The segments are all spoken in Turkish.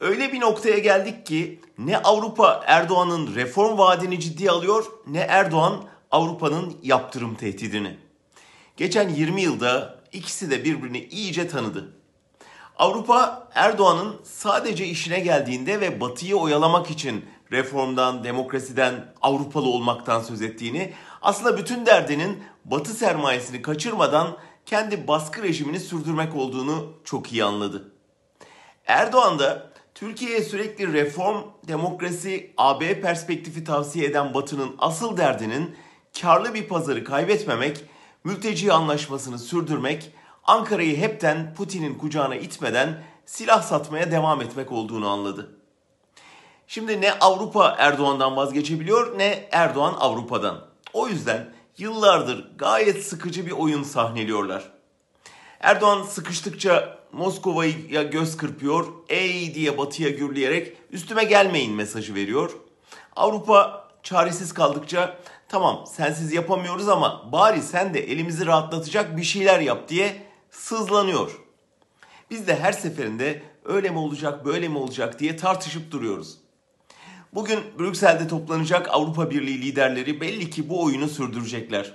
Öyle bir noktaya geldik ki ne Avrupa Erdoğan'ın reform vaadini ciddiye alıyor ne Erdoğan Avrupa'nın yaptırım tehdidini. Geçen 20 yılda ikisi de birbirini iyice tanıdı. Avrupa Erdoğan'ın sadece işine geldiğinde ve Batı'yı oyalamak için reformdan, demokrasiden, Avrupalı olmaktan söz ettiğini, aslında bütün derdinin Batı sermayesini kaçırmadan kendi baskı rejimini sürdürmek olduğunu çok iyi anladı. Erdoğan da Türkiye'ye sürekli reform, demokrasi, AB perspektifi tavsiye eden Batı'nın asıl derdinin karlı bir pazarı kaybetmemek, mülteci anlaşmasını sürdürmek, Ankara'yı hepten Putin'in kucağına itmeden silah satmaya devam etmek olduğunu anladı. Şimdi ne Avrupa Erdoğan'dan vazgeçebiliyor ne Erdoğan Avrupa'dan. O yüzden yıllardır gayet sıkıcı bir oyun sahneliyorlar. Erdoğan sıkıştıkça Moskova'ya göz kırpıyor, ey diye batıya gürleyerek üstüme gelmeyin mesajı veriyor. Avrupa çaresiz kaldıkça tamam sensiz yapamıyoruz ama bari sen de elimizi rahatlatacak bir şeyler yap diye sızlanıyor. Biz de her seferinde öyle mi olacak böyle mi olacak diye tartışıp duruyoruz. Bugün Brüksel'de toplanacak Avrupa Birliği liderleri belli ki bu oyunu sürdürecekler.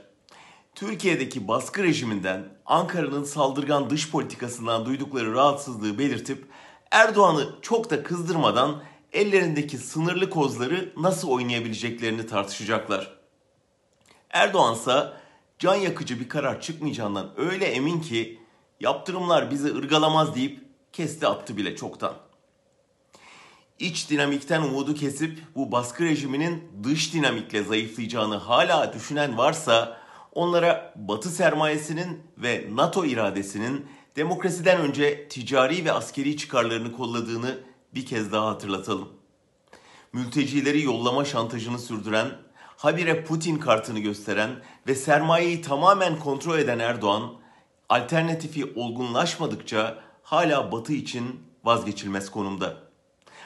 Türkiye'deki baskı rejiminden, Ankara'nın saldırgan dış politikasından duydukları rahatsızlığı belirtip Erdoğan'ı çok da kızdırmadan ellerindeki sınırlı kozları nasıl oynayabileceklerini tartışacaklar. Erdoğan ise can yakıcı bir karar çıkmayacağından öyle emin ki yaptırımlar bizi ırgalamaz deyip kesti attı bile çoktan. İç dinamikten umudu kesip bu baskı rejiminin dış dinamikle zayıflayacağını hala düşünen varsa onlara Batı sermayesinin ve NATO iradesinin demokrasiden önce ticari ve askeri çıkarlarını kolladığını bir kez daha hatırlatalım. Mültecileri yollama şantajını sürdüren, habire Putin kartını gösteren ve sermayeyi tamamen kontrol eden Erdoğan, alternatifi olgunlaşmadıkça hala Batı için vazgeçilmez konumda.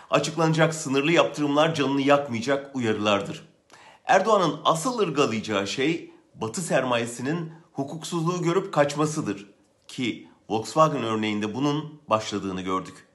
Açıklanacak sınırlı yaptırımlar canını yakmayacak uyarılardır. Erdoğan'ın asıl ırgalayacağı şey Batı sermayesinin hukuksuzluğu görüp kaçmasıdır ki Volkswagen örneğinde bunun başladığını gördük.